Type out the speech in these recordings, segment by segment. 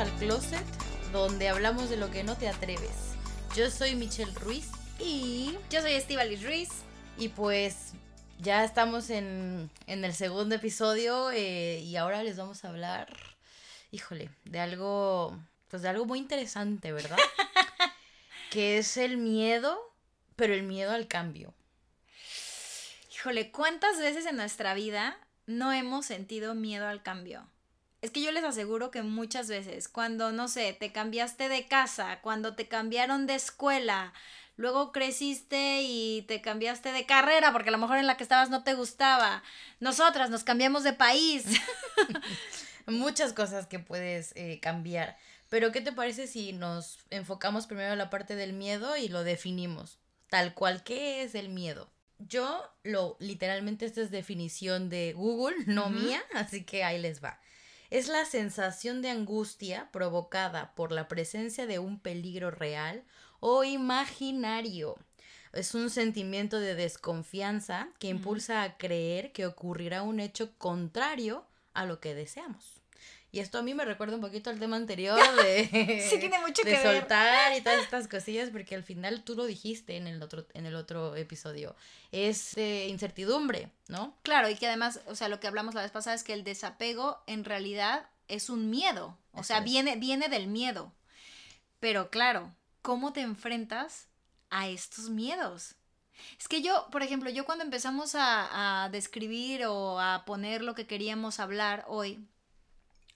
Al Closet, donde hablamos de lo que no te atreves. Yo soy Michelle Ruiz y, Yo soy Estivalis Ruiz. y pues ya estamos en, en el segundo episodio eh, y ahora les vamos a hablar, híjole, de algo, pues de algo muy interesante, ¿verdad? que es el miedo, pero el miedo al cambio. Híjole, ¿cuántas veces en nuestra vida no hemos sentido miedo al cambio? Es que yo les aseguro que muchas veces, cuando, no sé, te cambiaste de casa, cuando te cambiaron de escuela, luego creciste y te cambiaste de carrera porque a lo mejor en la que estabas no te gustaba, nosotras nos cambiamos de país. Muchas cosas que puedes eh, cambiar. Pero ¿qué te parece si nos enfocamos primero en la parte del miedo y lo definimos? Tal cual, ¿qué es el miedo? Yo lo, literalmente esta es definición de Google, no mía, así que ahí les va. Es la sensación de angustia provocada por la presencia de un peligro real o imaginario. Es un sentimiento de desconfianza que impulsa a creer que ocurrirá un hecho contrario a lo que deseamos. Y esto a mí me recuerda un poquito al tema anterior de, Sí, tiene mucho de que ver. soltar y todas estas cosillas, porque al final tú lo dijiste en el otro, en el otro episodio. Es eh, incertidumbre, ¿no? Claro, y que además, o sea, lo que hablamos la vez pasada es que el desapego en realidad es un miedo. O Eso sea, es. viene, viene del miedo. Pero claro, ¿cómo te enfrentas a estos miedos? Es que yo, por ejemplo, yo cuando empezamos a, a describir o a poner lo que queríamos hablar hoy,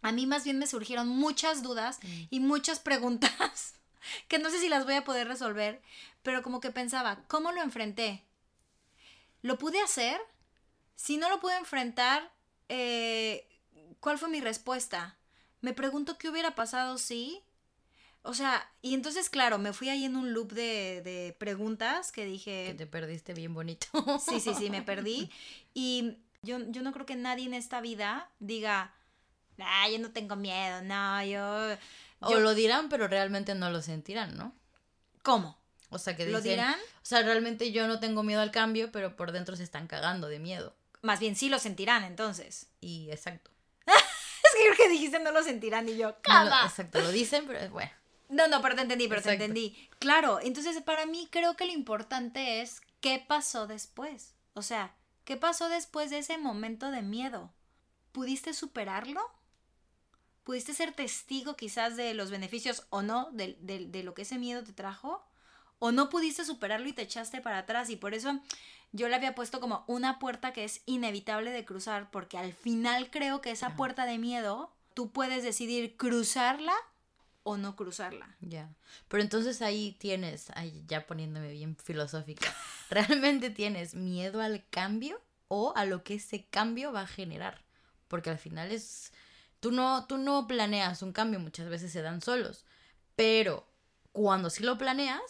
a mí más bien me surgieron muchas dudas y muchas preguntas que no sé si las voy a poder resolver, pero como que pensaba, ¿cómo lo enfrenté? ¿Lo pude hacer? Si no lo pude enfrentar, eh, ¿cuál fue mi respuesta? Me pregunto qué hubiera pasado si... O sea, y entonces, claro, me fui ahí en un loop de, de preguntas que Que dije, te perdiste bien bonito. sí, sí, sí, me perdí. Y yo, yo no creo que nadie en esta vida diga, ah, yo no tengo miedo, no, yo... O lo dirán, pero realmente no lo sentirán, ¿no? ¿Cómo? O sea, que ¿Lo dicen, dirán? o sea, realmente yo no tengo miedo al cambio, pero por dentro se están cagando de miedo. Más bien sí lo sentirán entonces. Y exacto. Es que creo que dijiste no lo sentirán y yo, No lo- ¡cama! exacto, lo dicen, pero bueno. No, no, pero te entendí, pero Exacto. te entendí. Claro, entonces para mí creo que lo importante es qué pasó después. O sea, ¿qué pasó después de ese momento de miedo? ¿Pudiste superarlo? ¿Pudiste ser testigo quizás de los beneficios o no de, de- de lo que ese miedo te trajo? ¿O no pudiste superarlo y te echaste para atrás? Y por eso yo le había puesto como una puerta que es inevitable de cruzar, porque al final creo que esa puerta de miedo, tú puedes decidir cruzarla o no cruzarla. Ya. Pero entonces ahí tienes, ahí ya poniéndome bien filosófica, ¿realmente tienes miedo al cambio o a lo que ese cambio va a generar? Porque al final es, tú no, tú no planeas un cambio, muchas veces se dan solos, pero cuando sí lo planeas,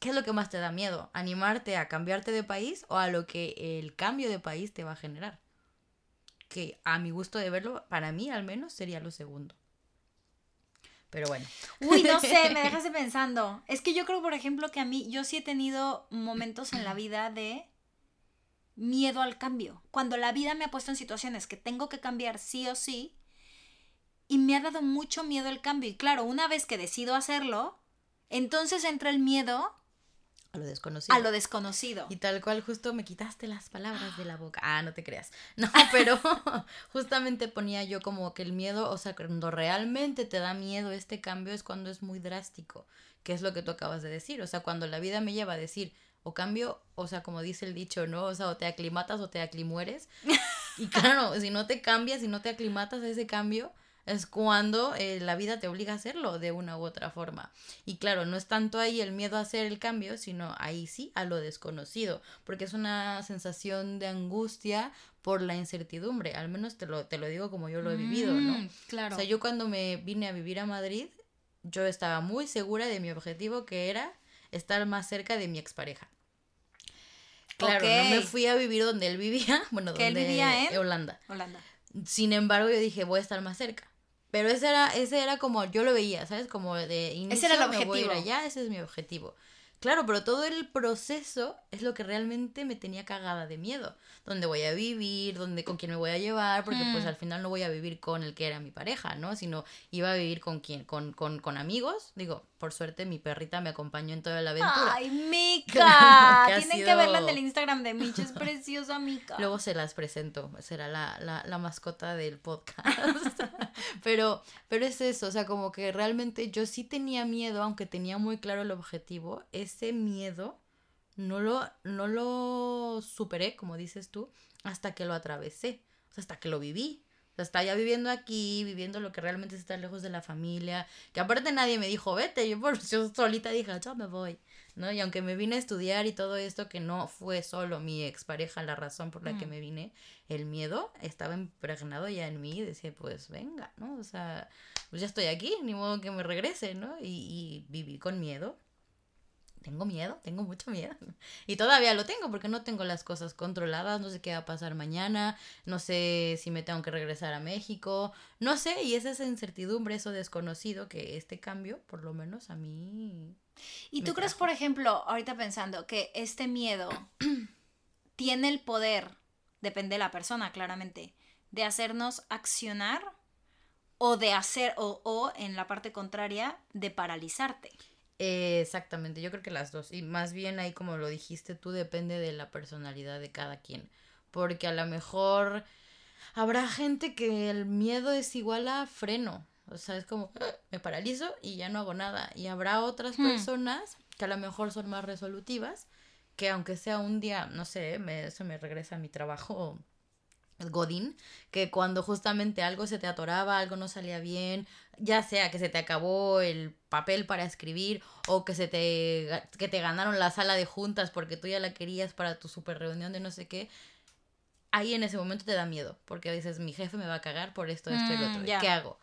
¿qué es lo que más te da miedo? ¿Animarte a cambiarte de país o a lo que el cambio de país te va a generar? Que a mi gusto de verlo, para mí al menos sería lo segundo. Pero bueno. Uy, no sé, me dejaste pensando. Es que yo creo, por ejemplo, que a mí, yo sí he tenido momentos en la vida de miedo al cambio. Cuando la vida me ha puesto en situaciones que tengo que cambiar sí o sí, y me ha dado mucho miedo el cambio. Y claro, una vez que decido hacerlo, entonces entra el miedo A lo desconocido. a lo desconocido. Y tal cual justo me quitaste las palabras de la boca. Ah, no te creas. No, pero justamente ponía yo como que el miedo, o sea, cuando realmente te da miedo este cambio es cuando es muy drástico, que es lo que tú acabas de decir. O sea, cuando la vida me lleva a decir, o cambio, o sea, como dice el dicho, ¿no? O sea, o te aclimatas o te aclimueres. Y claro, si no te cambias, si no te aclimatas a ese cambio, es cuando eh, la vida te obliga a hacerlo de una u otra forma. Y claro, no es tanto ahí el miedo a hacer el cambio, sino ahí sí a lo desconocido, porque es una sensación de angustia por la incertidumbre, al menos te lo, te lo digo como yo lo he vivido, ¿no? Mm, claro. O sea, yo cuando me vine a vivir a Madrid, yo estaba muy segura de mi objetivo que era estar más cerca de mi expareja. Claro, no me fui a vivir donde él vivía, bueno, ¿Que él donde vivía en? Holanda. Holanda. Sin embargo, yo dije, voy a estar más cerca. Pero ese era, ese era como, yo lo veía, ¿sabes? Como de inicio era el me voy a ir objetivo. allá, ese es mi objetivo. Claro, pero todo el proceso es lo que realmente me tenía cagada de miedo. Dónde voy a vivir, dónde, con quién me voy a llevar, porque pues Mm. al final no voy a vivir con el que era mi pareja, ¿no? Sino iba a vivir con quién, con, con, con amigos. Digo, por suerte mi perrita me acompañó en toda la aventura. Ay, Mica. Que Tienen que sido- verla en el Instagram de Mitch. Es preciosa, Mica. Luego se las presento, será la, la, la mascota del podcast. pero, pero es eso, o sea, como que realmente yo sí tenía miedo, aunque tenía muy claro el objetivo, ese miedo no lo, no lo superé, como dices tú, hasta que lo atravesé, o sea, hasta que lo viví. O sea, estaba ya viviendo aquí, viviendo lo que realmente es estar lejos de la familia, que aparte nadie me dijo, vete, yo, por, yo solita dije, yo me voy. ¿no? Y aunque me vine a estudiar y todo esto, que no fue solo mi expareja la razón por la que Mm. me vine, el miedo estaba impregnado ya en mí y decía, pues venga, ¿no? O sea, pues ya estoy aquí, ni modo que me regrese, ¿no? Y, y viví con miedo. Tengo miedo, tengo mucho miedo. Y todavía lo tengo porque no tengo las cosas controladas, no sé qué va a pasar mañana, no sé si me tengo que regresar a México, no sé, y es esa incertidumbre, eso desconocido que este cambio, por lo menos a mí, ¿Y tú crees, por ejemplo, ahorita pensando que este miedo tiene el poder, depende de la persona, claramente, de hacernos accionar o de hacer, o, o en la parte contraria, de paralizarte? Eh, exactamente, yo creo que las dos. Y más bien ahí, como lo dijiste tú, depende de la personalidad de cada quien. Porque a lo mejor habrá gente que el miedo es igual a freno. O sea, es como, "Ah, me paralizo y ya no hago nada. Y habrá otras Hmm. personas que a lo mejor son más resolutivas, que aunque sea un día, no sé, me, se me regresa a mi trabajo Godín, que cuando justamente algo se te atoraba, algo no salía bien, ya sea que se te acabó el papel para escribir o que se te que te ganaron la sala de juntas porque tú ya la querías para tu super reunión de no sé qué, ahí en ese momento te da miedo, porque dices, mi jefe me va a cagar por esto, esto y lo Mm, otro. ¿Y ya. ¿Qué hago?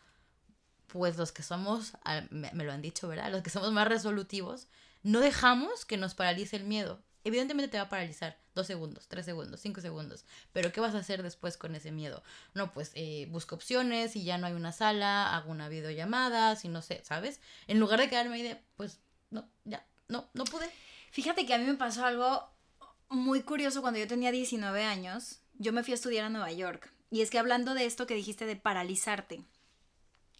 Pues los que somos, me lo han dicho, ¿verdad? Los que somos más resolutivos, no dejamos que nos paralice el miedo. Evidentemente te va a paralizar dos segundos, tres segundos, cinco segundos. Pero ¿qué vas a hacer después con ese miedo? No, pues eh, busco opciones, si ya no hay una sala, hago una videollamada, si no sé, ¿sabes? En lugar de quedarme ahí de, pues, no, ya, no, no pude. Fíjate que a mí me pasó algo muy curioso cuando yo tenía 19 años. Yo me fui a estudiar a Nueva York. Y es que hablando de esto que dijiste de paralizarte.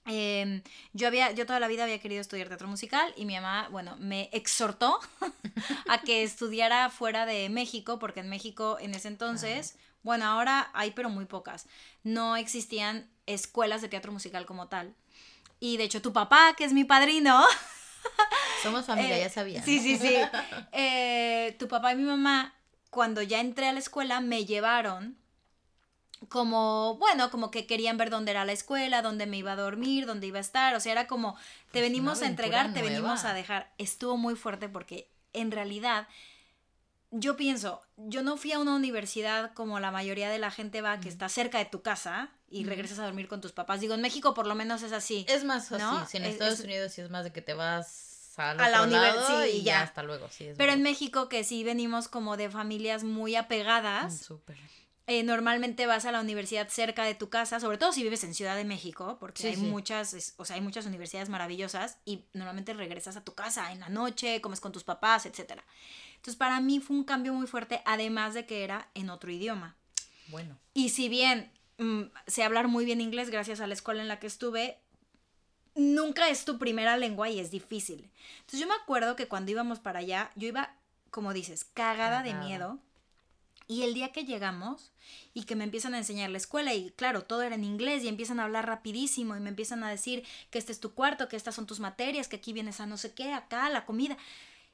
Eh, yo había, yo toda la vida había querido estudiar teatro musical y mi mamá, bueno, me exhortó a que estudiara fuera de México, porque en México en ese entonces, bueno, ahora hay pero muy pocas, no existían escuelas de teatro musical como tal. Y de hecho tu papá, que es mi padrino, Somos familia, eh, ya sabía. Sí, sí, sí. Eh, tu papá y mi mamá, cuando ya entré a la escuela, me llevaron como, bueno, como que querían ver dónde era la escuela, dónde me iba a dormir, dónde iba a estar. O sea, era como, te Pues venimos a entregar, te venimos a dejar. Estuvo muy fuerte porque en realidad yo pienso, yo no fui a una universidad como la mayoría de la gente va, que está cerca de tu casa y regresas a dormir con tus papás. Digo, en México por lo menos es así. Es más así, ¿No? si en Es- Estados es- Unidos sí es más de que te vas A la otro univer- lado sí, y ya. hasta luego, sí. Es Pero en. México, que sí venimos como de familias muy apegadas, Súper. Eh, normalmente vas a la universidad cerca de tu casa, sobre todo si vives en Ciudad de México, porque Sí, hay sí. muchas, es- o sea, hay muchas universidades maravillosas y normalmente regresas a tu casa en la noche, comes con tus papás, etcétera. Entonces, para mí fue un cambio muy fuerte, además de que era en otro idioma. Bueno. Y si bien mm, sé hablar muy bien inglés gracias a la escuela en la que estuve, nunca es tu primera lengua y es difícil. Entonces yo me acuerdo que cuando íbamos para allá, yo iba, como dices, cagada, de miedo. Y el día que llegamos y que me empiezan a enseñar la escuela y claro, todo era en inglés y empiezan a hablar rapidísimo y me empiezan a decir que este es tu cuarto, que estas son tus materias, que aquí vienes a no sé qué, acá, la comida.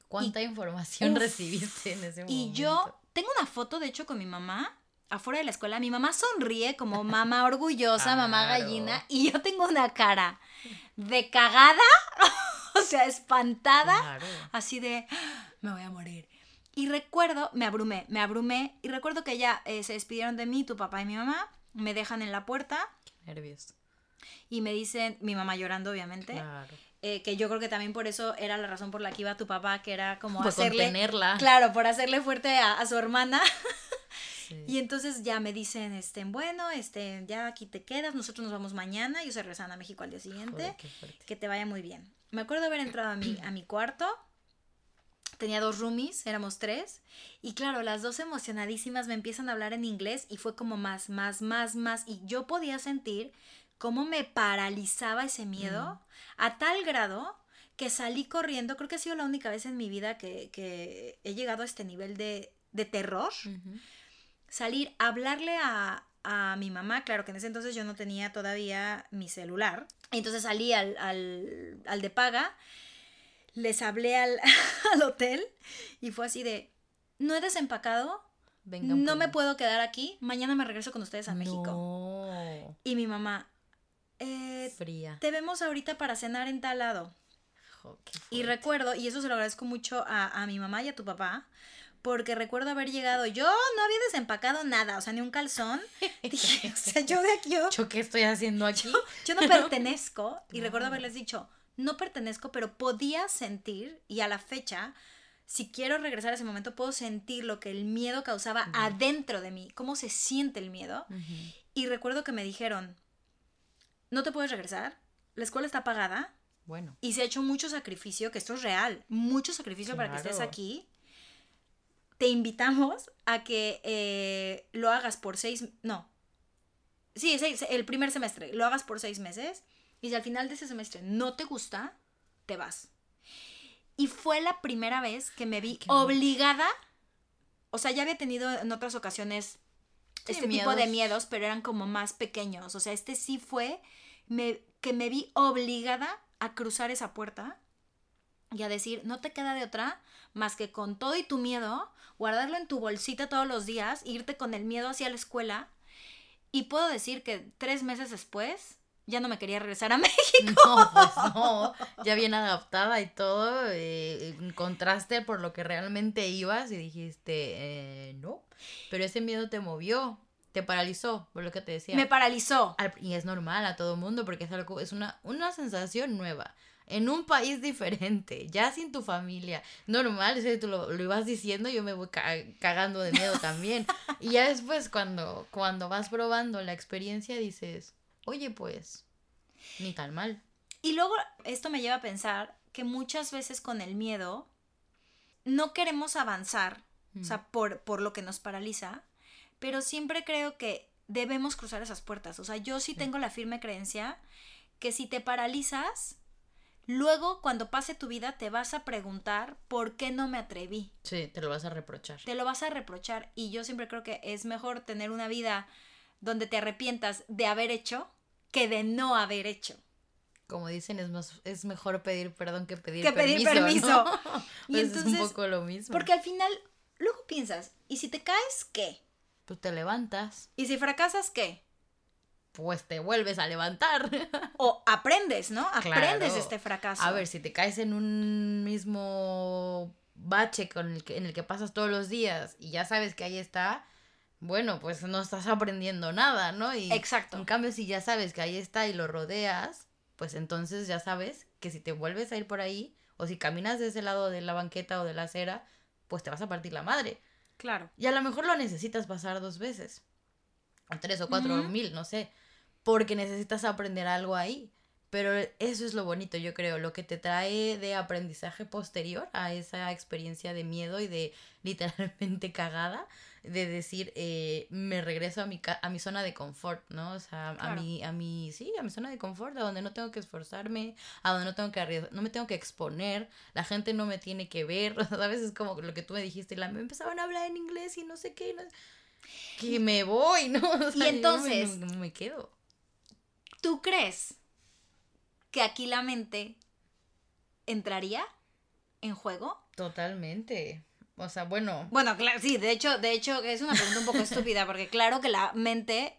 ¿Cuánta información Uf. recibiste en ese momento? Y yo tengo una foto, de hecho, con mi mamá afuera de la escuela, mi mamá sonríe como mamá orgullosa, mamá Claro. gallina, y yo tengo una cara de cagada, o sea, espantada, Claro. así de, "Ah, me voy a morir. Y recuerdo, me abrumé, me abrumé, y recuerdo que ya eh, se despidieron de mí, tu papá y mi mamá, me dejan en la puerta Qué nervios. y me dicen, mi mamá llorando obviamente, Claro. eh, que yo creo que también por eso era la razón por la que iba tu papá, que era como Por hacerle... contenerla. Claro, por hacerle fuerte a, a su hermana. Sí. Y entonces ya me dicen, este, bueno, este, ya aquí te quedas, nosotros nos vamos mañana, ellos se regresan a México al día siguiente, Joder, que te vaya muy bien. Me acuerdo haber entrado a mi, a mi cuarto, tenía dos roomies, éramos tres, y claro, las dos emocionadísimas me empiezan a hablar en inglés y fue como más, más, más, más, y yo podía sentir cómo me paralizaba ese miedo a tal grado que salí corriendo, creo que ha sido la única vez en mi vida que, que he llegado a este nivel de, de terror salir a hablarle a, a mi mamá, claro que en ese entonces yo no tenía todavía mi celular. Entonces salí al, al, al de paga, les hablé al, al hotel y fue así de, no he desempacado, Vengan no por me puedo quedar aquí, mañana me regreso con ustedes a México. Y mi mamá, "Eh, Fría. te vemos ahorita para cenar en tal lado. Y recuerdo, y eso se lo agradezco mucho a, a mi mamá y a tu papá, porque recuerdo haber llegado, yo no había desempacado nada, o sea, ni un calzón. Dije, o sea, yo de aquí, yo, Yo, ¿qué estoy haciendo aquí? yo no pertenezco. Y recuerdo haberles dicho, no pertenezco, pero podía sentir, y a la fecha, si quiero regresar a ese momento, puedo sentir lo que el miedo causaba adentro de mí, cómo se siente el miedo. Y recuerdo que me dijeron, no te puedes regresar, la escuela está pagada, Bueno. y se ha hecho mucho sacrificio, que esto es real, mucho sacrificio para que estés aquí. Te invitamos a que eh, lo hagas por seis, no, sí, seis- el primer semestre, lo hagas por seis meses y si al final de ese semestre no te gusta, te vas. Y fue la primera vez que me vi qué obligada, o sea, ya había tenido en otras ocasiones Sí, este tipo de miedos. miedos, pero eran como más pequeños. O sea, este sí fue me, que me vi obligada a cruzar esa puerta y a decir, no te queda de otra más que con todo y tu miedo, guardarlo en tu bolsita todos los días, irte con el miedo hacia la escuela. Y puedo decir que tres meses después ya no me quería regresar a México. No, pues no. Ya bien adaptada y todo. eh, encontraste por lo que realmente ibas y dijiste, eh, no. Pero ese miedo te movió, te paralizó, por lo que te decía. Me paralizó. Al- y es normal a todo mundo porque es algo, es una, una sensación nueva. En un país diferente, ya sin tu familia. Normal, si tú lo, lo ibas diciendo, yo me voy ca- cagando de miedo también. y ya después, cuando, cuando vas probando la experiencia, dices, oye, pues, ni tan mal. Y luego esto me lleva a pensar que muchas veces con el miedo no queremos avanzar, o sea, por, por lo que nos paraliza, pero siempre creo que debemos cruzar esas puertas. O sea, yo sí tengo la firme creencia que si te paralizas, luego cuando pase tu vida te vas a preguntar por qué no me atreví. Sí, te lo vas a reprochar. Te lo vas a reprochar y yo siempre creo que es mejor tener una vida donde te arrepientas de haber hecho que de no haber hecho. Como dicen, es, más, es mejor pedir perdón que pedir Que pedir permiso. ¿no? permiso. Y Pues es un entonces, poco lo mismo. Porque al final, luego piensas, ¿y si te caes, qué? Pues te levantas, ¿Y si fracasas, qué? pues te vuelves a levantar. O aprendes, ¿no? Aprendes Claro. este fracaso. A ver, si te caes en un mismo bache con el que, en el que pasas todos los días y ya sabes que ahí está, bueno, pues no estás aprendiendo nada, ¿no? Y Exacto. en cambio, si ya sabes que ahí está y lo rodeas, pues entonces ya sabes que si te vuelves a ir por ahí o si caminas de ese lado de la banqueta o de la acera, pues te vas a partir la madre. Claro. Y a lo mejor lo necesitas pasar dos veces, o tres o cuatro o mil, no sé, porque necesitas aprender algo ahí. Pero eso es lo bonito, yo creo, lo que te trae de aprendizaje posterior a esa experiencia de miedo y de literalmente cagada, de decir, eh, me regreso a mi, ca- a mi zona de confort, ¿no? O sea, a mi, a mi, sí, a mi zona de confort, a donde no tengo que esforzarme, a donde no tengo que arriesgar, no me tengo que exponer, la gente no me tiene que ver, ¿sabes? Es como lo que tú me dijiste, la, me empezaban a hablar en inglés y no sé qué, no- que me voy, ¿no? O sea, yo me- entonces- no me quedo. ¿Tú crees que aquí la mente entraría en juego? Totalmente. O sea, bueno. Bueno, claro, sí, de hecho, de hecho es una pregunta un poco estúpida, porque claro que la mente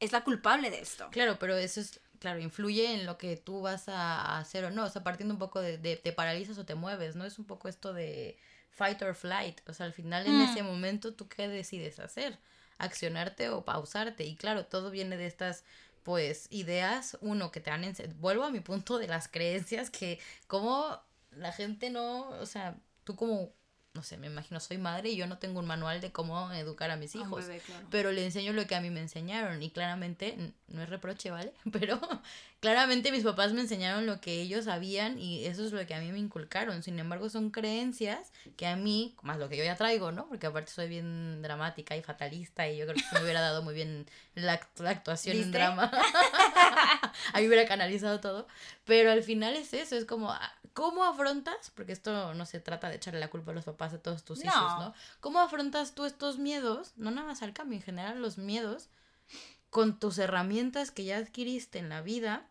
es la culpable de esto. Claro, pero eso es, claro, influye en lo que tú vas a hacer o no. O sea, partiendo un poco de, de te paralizas o te mueves, ¿no? Es un poco esto de fight or flight. O sea, al final en Mm. ese momento, ¿tú qué decides hacer? Accionarte o pausarte. Y claro, todo viene de estas, pues, ideas. Uno, que te han... Vuelvo a mi punto de las creencias, que como la gente no... O sea, tú como... No sé, me imagino, soy madre y yo no tengo un manual de cómo educar a mis A hijos bebé, claro. pero le enseño lo que a mí me enseñaron y claramente, no es reproche, ¿vale? Pero claramente mis papás me enseñaron lo que ellos sabían y eso es lo que a mí me inculcaron. Sin embargo, son creencias que a mí, más lo que yo ya traigo, ¿no? Porque aparte soy bien dramática y fatalista y yo creo que me hubiera dado muy bien la, la actuación en ¿Viste? drama. Ahí hubiera canalizado todo. Pero al final es eso, es como, ah, ¿cómo afrontas? Porque esto no se trata de echarle la culpa a los papás de todos tus hijos, No. ¿no? ¿Cómo afrontas tú estos miedos? No nada más al cambio, en general los miedos con tus herramientas que ya adquiriste en la vida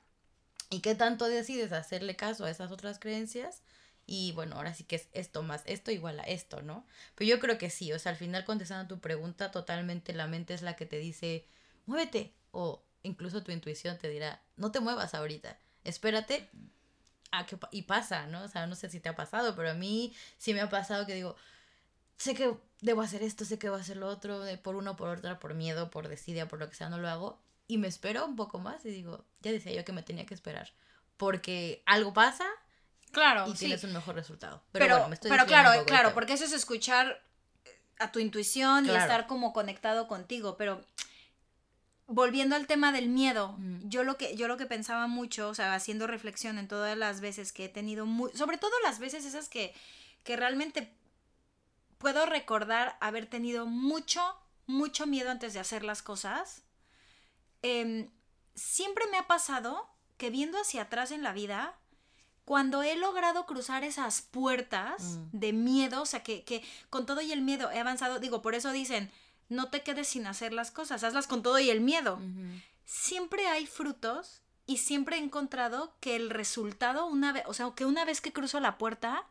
y qué tanto decides hacerle caso a esas otras creencias. Y bueno, ahora sí que es esto más esto igual a esto, ¿no? Pero yo creo que sí, o sea, al final contestando tu pregunta, totalmente la mente es la que te dice, muévete. O incluso tu intuición te dirá, no te muevas ahorita, espérate a que y pasa, ¿no? O sea, no sé si te ha pasado, pero a mí sí me ha pasado que digo, sé que debo hacer esto, sé que debo hacer lo otro, por una o por otra, por miedo, por desidia, por lo que sea, no lo hago. Y me espero un poco más y digo, ya decía yo que me tenía que esperar. Porque algo pasa Claro, y sí. tienes un mejor resultado. Pero, Pero, bueno, me estoy pero claro, claro, porque eso es escuchar a tu intuición y estar como conectado contigo. Pero volviendo al tema del miedo, Ujú. yo lo que, yo lo que pensaba mucho, o sea, haciendo reflexión en todas las veces que he tenido muy, sobre todo las veces esas que, que realmente puedo recordar haber tenido mucho, mucho miedo antes de hacer las cosas. Em, siempre me ha pasado que viendo hacia atrás en la vida, cuando he logrado cruzar esas puertas Mm. de miedo, o sea, que, que con todo y el miedo he avanzado, digo, por eso dicen, no te quedes sin hacer las cosas, hazlas con todo y el miedo. Siempre hay frutos y siempre he encontrado que el resultado, una vez, o sea, que una vez que cruzo la puerta,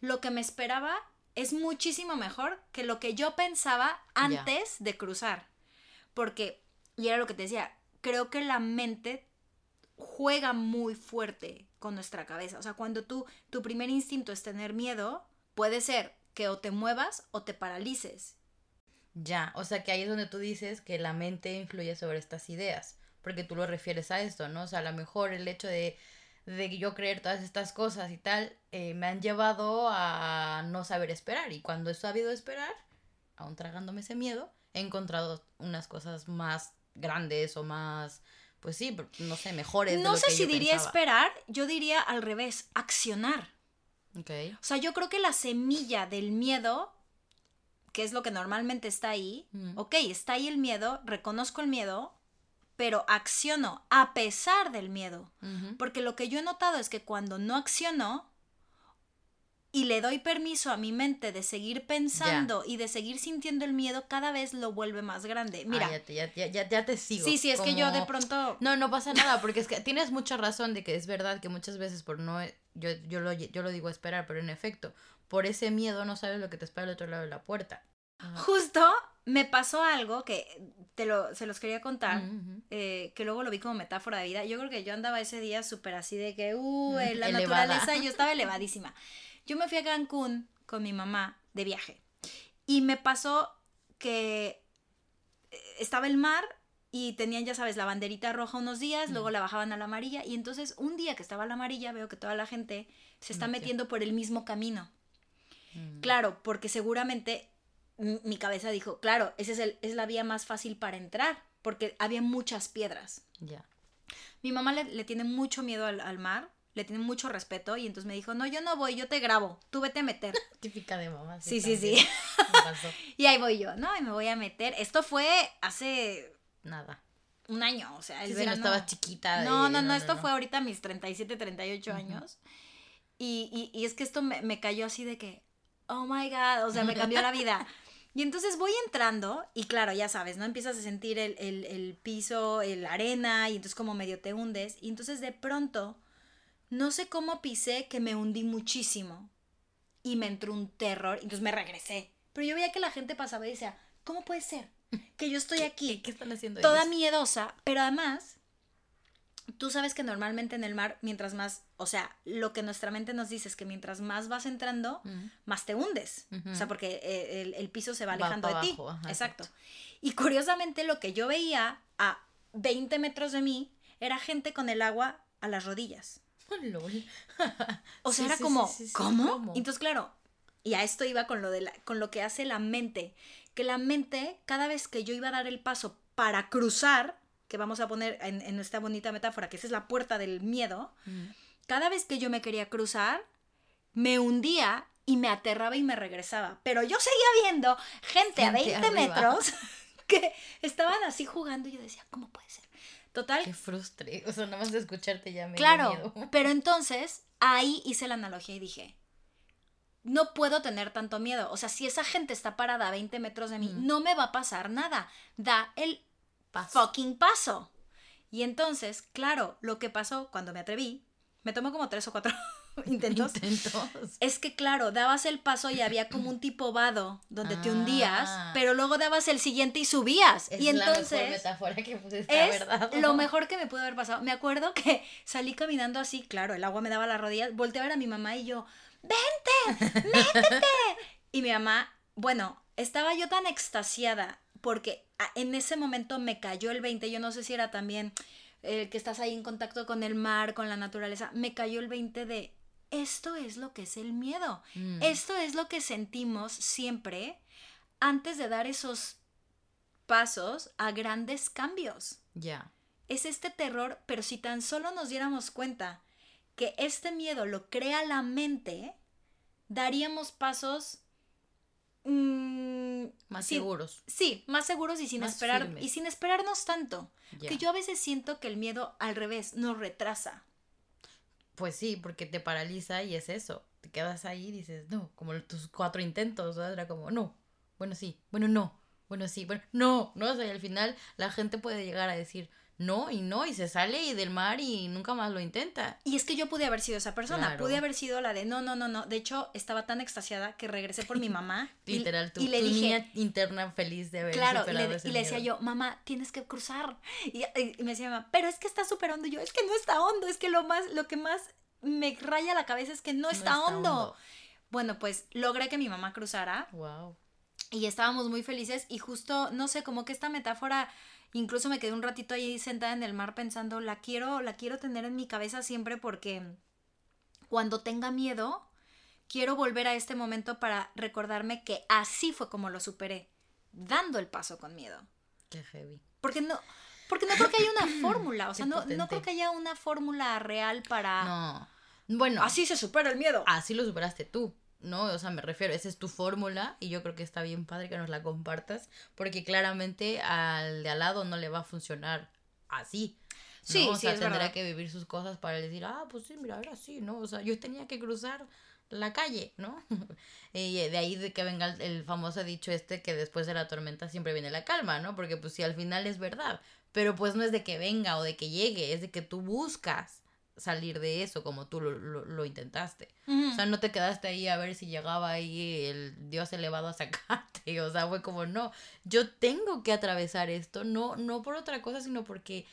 lo que me esperaba es muchísimo mejor que lo que yo pensaba antes de cruzar. Porque, y era lo que te decía, creo que la mente juega muy fuerte con nuestra cabeza. O sea, cuando tú, tu primer instinto es tener miedo, puede ser que o te muevas o te paralices. Ya, o sea que ahí es donde tú dices que la mente influye sobre estas ideas, porque tú lo refieres a esto, ¿no? O sea, a lo mejor el hecho de, de yo creer todas estas cosas y tal, eh, me han llevado a no saber esperar, y cuando he sabido esperar, aún tragándome ese miedo, he encontrado unas cosas más grandes o más, pues sí, no sé, mejores. de No lo sé que si yo diría pensaba. esperar, yo diría al revés, accionar. Ok. O sea, yo creo que la semilla del miedo, que es lo que normalmente está ahí, Mm. ok, está ahí el miedo, reconozco el miedo, pero acciono a pesar del miedo. Porque lo que yo he notado es que cuando no acciono y le doy permiso a mi mente de seguir pensando y de seguir sintiendo el miedo, cada vez lo vuelve más grande. Mira, Ah, ya, te, ya, ya, ya- te sigo. sí, sí, es que yo de como- pronto... No, no pasa nada, porque es que tienes mucha razón de que es verdad que muchas veces por no, yo, yo, lo, yo lo digo esperar, pero en efecto, por ese miedo no sabes lo que te espera al otro lado de la puerta. Ajá. Justo me pasó algo que te lo, se los quería contar. Ujú. eh, que luego lo vi como metáfora de vida. Yo creo que yo andaba ese día súper así de que, uh, la Elevada. naturaleza, yo estaba elevadísima. Yo me fui a Cancún con mi mamá de viaje y me pasó que eh, estaba el mar y tenían, ya sabes, la banderita roja unos días, luego Mm. la bajaban a la amarilla y entonces un día que estaba la amarilla veo que toda la gente se está Metió. metiendo por el mismo camino. Mm. Claro, porque seguramente mi cabeza dijo, claro, esa es, el, es la vía más fácil para entrar, porque había muchas piedras. Ya. Mi mamá le, le tiene mucho miedo al, al mar, le tiene mucho respeto y entonces me dijo, no, yo no voy, yo te grabo, tú vete a meter. Típica de mamá. Sí, sí, sí. Pasó. y ahí voy yo, ¿no? Y me voy a meter. Esto fue hace Nada. un año, o sea, el Sí, sí, no verano. estabas chiquita. No, de- no, no, esto fue ahorita a mis 37, 38 años. Y, y, y es que esto me, me cayó así de que, oh my god, o sea, me cambió la vida. Y entonces voy entrando y claro, ya sabes, ¿no? Empiezas a sentir el, el, el piso, el arena y entonces como medio te hundes. Y entonces de pronto, no sé cómo pisé que me hundí muchísimo. y me entró un terror, entonces me regresé. Pero yo veía que la gente pasaba y decía, ¿cómo puede ser que yo estoy aquí? ¿Qué, están haciendo Toda miedosa, pero además, tú sabes que normalmente en el mar, mientras más, o sea, lo que nuestra mente nos dice es que mientras más vas entrando, más te hundes. O sea, porque eh, el, piso se va alejando de ti. exacto. Y curiosamente lo que yo veía a 20 metros de mí era gente con el agua a las rodillas. o sea, era como, ¿cómo? Entonces, claro, y a esto iba con lo, de con lo que hace la mente. Que la mente, cada vez que yo iba a dar el paso para cruzar, que vamos a poner en, en esta bonita metáfora, que esa es la puerta del miedo, cada vez que yo me quería cruzar, me hundía y me aterraba y me regresaba. Pero yo seguía viendo gente, a 20 metros que estaban así jugando y yo decía, ¿cómo puede ser? Total. Qué frustre. O sea, nada más de escucharte ya me Claro, miedo. pero entonces ahí hice la analogía y dije, no puedo tener tanto miedo. O sea, si esa gente está parada a 20 metros de mí, no me va a pasar nada. Da el fucking paso. Y entonces, claro, lo que pasó cuando me atreví, me tomó como tres o cuatro intentos. Es que, claro, dabas el paso y había como un tipo vado donde te hundías, ah. pero luego dabas el siguiente y subías. y entonces. La mejor metáfora que es ¿verdad? Lo mejor que me pudo haber pasado. Me acuerdo que salí caminando así, claro, el agua me daba las rodillas, volteé a ver a mi mamá y yo, ¡vente! ¡métete! y mi mamá, bueno, estaba yo tan extasiada porque en ese momento me cayó el 20, yo no sé si era también el que estás ahí en contacto con el mar, con la naturaleza, me cayó el 20 de esto es lo que es el miedo. Mm. Esto es lo que sentimos siempre antes de dar esos pasos a grandes cambios. Ya. Es este terror, pero si tan solo nos diéramos cuenta que este miedo lo crea la mente, daríamos pasos mm, más seguros. Sí, más seguros y sin esperar y sin esperarnos tanto. Que yo a veces siento que el miedo al revés nos retrasa. Pues sí, porque te paraliza y es eso. Te quedas ahí y dices, no, como tus cuatro intentos, ¿sabes? Era como, no, bueno sí, bueno no, bueno sí, bueno no, no, o sea, y al final la gente puede llegar a decir, no y no y se sale y del mar y nunca más lo intenta. Y es que yo pude haber sido esa persona, pude haber sido la de no, no, no, no. De hecho, estaba tan extasiada que regresé por mi mamá. Literal, tú, y le dije, niña interna feliz de haber Claro, y le, y le decía yo, mamá, tienes que cruzar. Y, me decía mamá, pero es que está súper hondo. Y yo, es que no está hondo, es que lo más, lo que más me raya la cabeza es que no está, hondo. Bueno, pues logré que mi mamá cruzara. Wow. Y estábamos muy felices y justo, no sé, como que esta metáfora Incluso me quedé un ratito ahí sentada en el mar pensando, la quiero, la quiero tener en mi cabeza siempre porque cuando tenga miedo, quiero volver a este momento para recordarme que así fue como lo superé, dando el paso con miedo. Qué heavy. Porque no, porque no creo que haya una fórmula, o sea, no, no, creo que haya una fórmula real para... No. Bueno. Así se supera el miedo. Así lo superaste tú. ¿No? O sea, me refiero, esa es tu fórmula y yo creo que está bien padre que nos la compartas porque claramente al de al lado no le va a funcionar así. Sí, o sea, tendrá que vivir sus cosas para decir, ah, pues sí, mira, ahora sí, ¿no? O sea, yo tenía que cruzar la calle, ¿no? y de ahí de que venga el, famoso dicho este que después de la tormenta siempre viene la calma, ¿no? Porque pues si al final es verdad, pero pues no es de que venga o de que llegue, es de que tú buscas salir de eso como tú lo, lo, intentaste. O sea, no te quedaste ahí a ver si llegaba ahí el Dios elevado a sacarte. O sea, fue como, no, yo tengo que atravesar esto, no, no por otra cosa, sino porque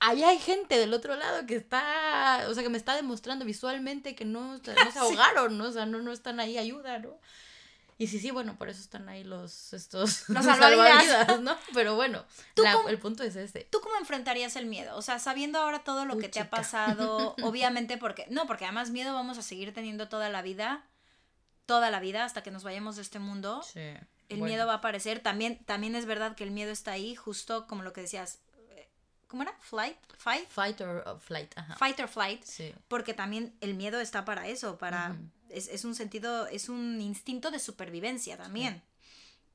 allá hay gente del otro lado que está, o sea, que me está demostrando visualmente que no, no se ahogaron, ¿no? O sea, no, no están ahí ayuda, ¿no? Y sí, sí, bueno, por eso están ahí los estos los salvavidas, ¿no? Pero bueno, el punto es ese. ¿Tú cómo enfrentarías el miedo? O sea, sabiendo ahora todo lo que te ha pasado, obviamente porque no, porque además miedo vamos a seguir teniendo toda la vida, toda la vida hasta que nos vayamos de este mundo. Sí. El miedo va a aparecer. También también es verdad que el miedo está ahí, justo como lo que decías, ¿Cómo era? Flight, fight. Fight or flight. Fight or flight. Sí. Porque también el miedo está para eso, para es, un sentido, es un instinto de supervivencia también.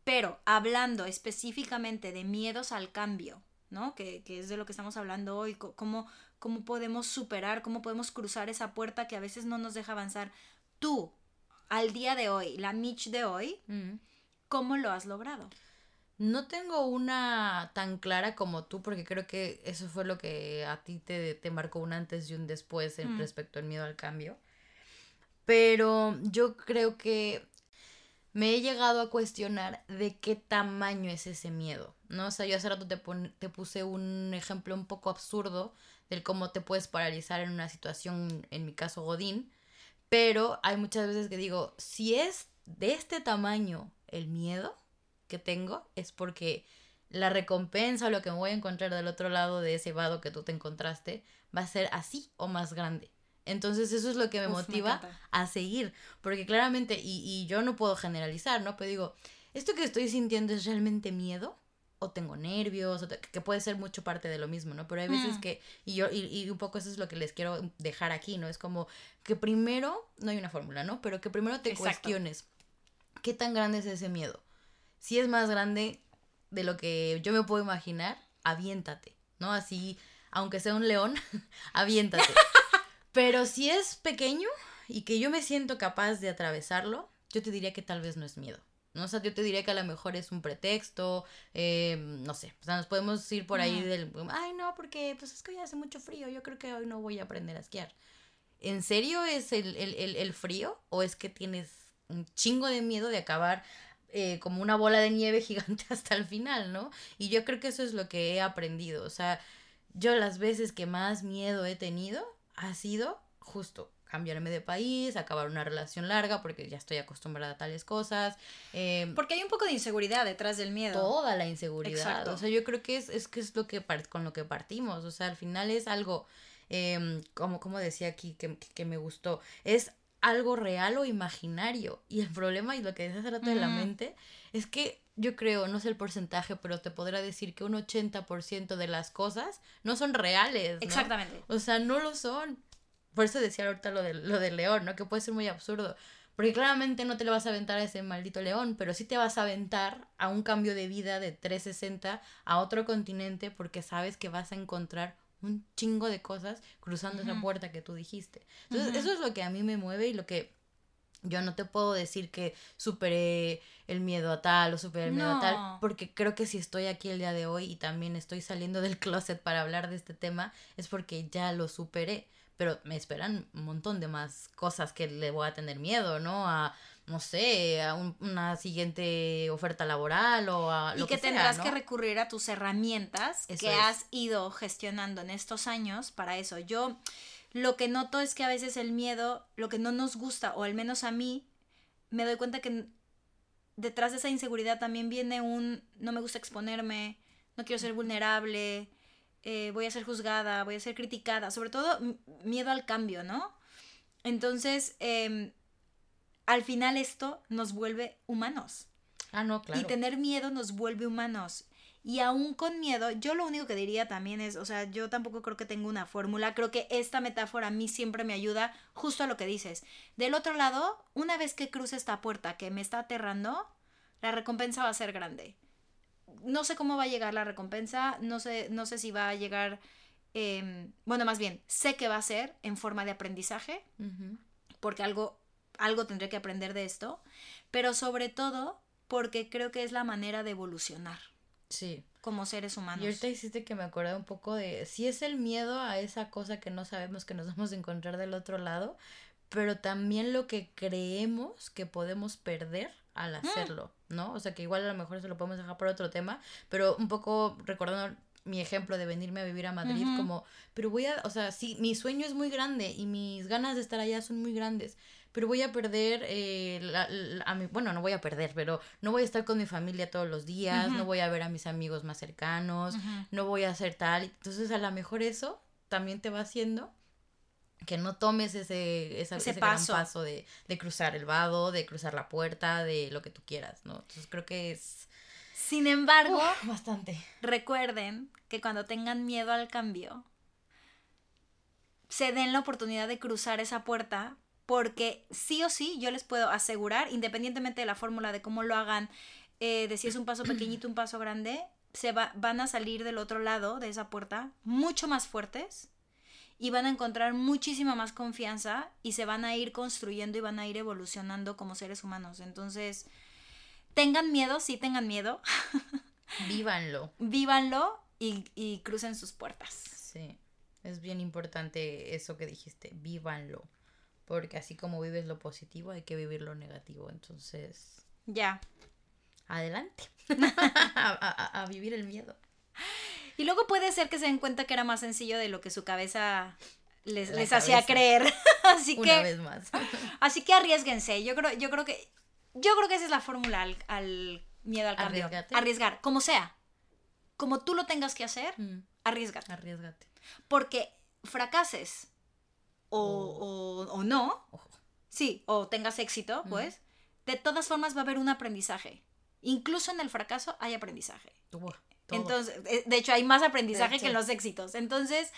Pero hablando específicamente de miedos al cambio, ¿no? Que, es de lo que estamos hablando hoy, cómo, cómo podemos superar, cómo podemos cruzar esa puerta que a veces no nos deja avanzar. Tú, al día de hoy, la Mitch de hoy, mm. ¿cómo lo has logrado? No tengo una tan clara como tú, porque creo que eso fue lo que a ti te, te marcó un antes y un después en mm. respecto al miedo al cambio. Pero yo creo que me he llegado a cuestionar de qué tamaño es ese miedo, ¿no? O sea, yo hace rato te, te puse un ejemplo un poco absurdo del cómo te puedes paralizar en una situación, en mi caso Godín, pero hay muchas veces que digo, si es de este tamaño el miedo que tengo, es porque la recompensa o lo que me voy a encontrar del otro lado de ese vado que tú te encontraste va a ser así o más grande. Entonces eso es lo que me motiva a seguir, porque claramente, y, y yo no puedo generalizar, ¿no? Pero digo, ¿esto que estoy sintiendo es realmente miedo? o tengo nervios, o que puede ser mucho parte de lo mismo, ¿no? Pero hay veces mm. que, y yo, y, y, un poco eso es lo que les quiero dejar aquí, ¿no? Es como que primero, no hay una fórmula, ¿no? Pero que primero te cuestiones, ¿qué tan grande es ese miedo? Si es más grande de lo que yo me puedo imaginar, aviéntate, ¿no? Así, aunque sea un león, aviéntate. Pero si es pequeño y que yo me siento capaz de atravesarlo, yo te diría que tal vez no es miedo. ¿no? O sea, yo te diría que a lo mejor es un pretexto, eh, no sé, o sea, nos podemos ir por ahí del, ay, no, porque pues es que hoy hace mucho frío, yo creo que hoy no voy a aprender a esquiar. ¿En serio es el, el, el, frío o es que tienes un chingo de miedo de acabar eh, como una bola de nieve gigante hasta el final, ¿no? Y yo creo que eso es lo que he aprendido, o sea, yo las veces que más miedo he tenido ha sido justo cambiarme de país, acabar una relación larga porque ya estoy acostumbrada a tales cosas. Em, porque hay un poco de inseguridad detrás del miedo. Toda la inseguridad. O sea, yo creo que es, es que es lo que con lo que partimos. O sea, al final es algo, eh, como, como decía aquí, que, que, me gustó, es algo real o imaginario. Y el problema, y lo que decía hace rato de la mente, es que yo creo, no sé el porcentaje, pero te podrá decir que un 80% de las cosas no son reales. Exactamente. O sea, no lo son. Por eso decía ahorita lo, de, lo del león, ¿no? Que puede ser muy absurdo. Porque claramente no te le vas a aventar a ese maldito león, pero sí te vas a aventar a un cambio de vida de 360 a otro continente porque sabes que vas a encontrar un chingo de cosas cruzando esa puerta que tú dijiste. Entonces, eso es lo que a mí me mueve y lo que yo no te puedo decir que superé el miedo a tal o superé el miedo a tal, porque creo que si estoy aquí el día de hoy y también estoy saliendo del closet para hablar de este tema, es porque ya lo superé pero me esperan un montón de más cosas que le voy a tener miedo, ¿no? A, no sé, a una siguiente oferta laboral o a... Lo y que, tendrás que recurrir a tus herramientas que has ido gestionando en estos años para eso. Yo lo que noto es que a veces el miedo, lo que no nos gusta, o al menos a mí, me doy cuenta que detrás de esa inseguridad también viene un no me gusta exponerme, no quiero ser vulnerable, eh, voy a ser juzgada, voy a ser criticada, sobre todo miedo al cambio, ¿no? Entonces, em, al final esto nos vuelve humanos. Ah, no, claro. Y tener miedo nos vuelve humanos. Y aún con miedo, yo lo único que diría también es, o sea, yo tampoco creo que tenga una fórmula, creo que esta metáfora a mí siempre me ayuda justo a lo que dices. Del otro lado, una vez que cruce esta puerta que me está aterrando, la recompensa va a ser grande no sé cómo va a llegar la recompensa, no sé, no sé si va a llegar, em, bueno, más bien, sé que va a ser en forma de aprendizaje, porque algo, algo tendré que aprender de esto, pero sobre todo porque creo que es la manera de evolucionar. Sí. Como seres humanos. Y ahorita hiciste que me acordé un poco de si es el miedo a esa cosa que no sabemos que nos vamos a encontrar del otro lado, pero también lo que creemos que podemos perder al mm. hacerlo, ¿no? O sea que igual a lo mejor eso lo podemos dejar para otro tema, pero un poco recordando mi ejemplo de venirme a vivir a Madrid, como, pero voy a, o sea, sí, mi sueño es muy grande y mis ganas de estar allá son muy grandes, pero voy a perder, eh, la, a mi, bueno, no voy a perder, pero no voy a estar con mi familia todos los días, no voy a ver a mis amigos más cercanos, no voy a hacer tal, entonces a lo mejor eso también te va haciendo que no tomes ese, ese, paso, gran paso de, cruzar el vado, de cruzar la puerta, de lo que tú quieras, ¿no? Entonces creo que es... Sin embargo, bastante. Recuerden que cuando tengan miedo al cambio, se den la oportunidad de cruzar esa puerta porque sí o sí yo les puedo asegurar, independientemente de la fórmula de cómo lo hagan, eh, de si es un paso pequeñito, un paso grande, se va, van a salir del otro lado de esa puerta mucho más fuertes y van a encontrar muchísima más confianza y se van a ir construyendo y van a ir evolucionando como seres humanos. Entonces, tengan miedo, sí tengan miedo. Vívanlo. Vívanlo y, y crucen sus puertas. Sí, es bien importante eso que dijiste, vívanlo. Porque así como vives lo positivo, hay que vivir lo negativo. Entonces, Ya. adelante. a, a- a vivir el miedo. Y luego puede ser que se den cuenta que era más sencillo de lo que su cabeza les, les hacía creer. así Una que, vez más. así que arriesguense. Yo creo, yo creo que, yo creo que esa es la fórmula al, al miedo al cambio. Arriesgate. Arriesgar, como sea. Como tú lo tengas que hacer, Mm, arriesgate. Arriesgate. Porque fracases o, o- o no, Ojo. sí, o tengas éxito, pues, de todas formas va a haber un aprendizaje. Incluso en el fracaso hay aprendizaje. Todo. Entonces, eh, de hecho, hay más aprendizaje que en los éxitos. Entonces,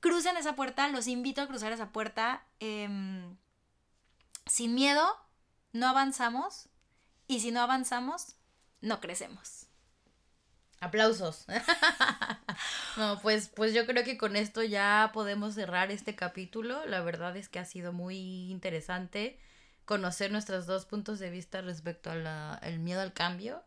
crucen esa puerta, los invito a cruzar esa puerta. em, sin miedo, no avanzamos. Y si no avanzamos, no crecemos. Aplausos. no, pues, pues yo creo que con esto ya podemos cerrar este capítulo. La verdad es que ha sido muy interesante conocer nuestros dos puntos de vista respecto al miedo al cambio.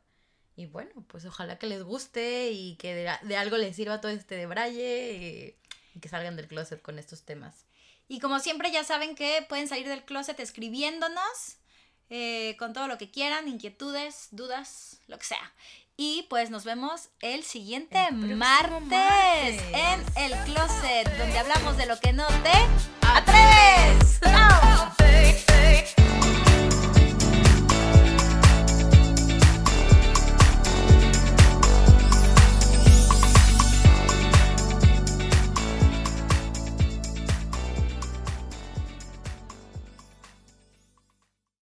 Y bueno, pues ojalá que les guste y que de, de algo les sirva todo este de braille y, que salgan del closet con estos temas. Y como siempre, ya saben que pueden salir del closet escribiéndonos eh, con todo lo que quieran, inquietudes, dudas, lo que sea. Y pues nos vemos el siguiente martes, en El Closet, donde hablamos de lo que no te atreves. ¡Chao!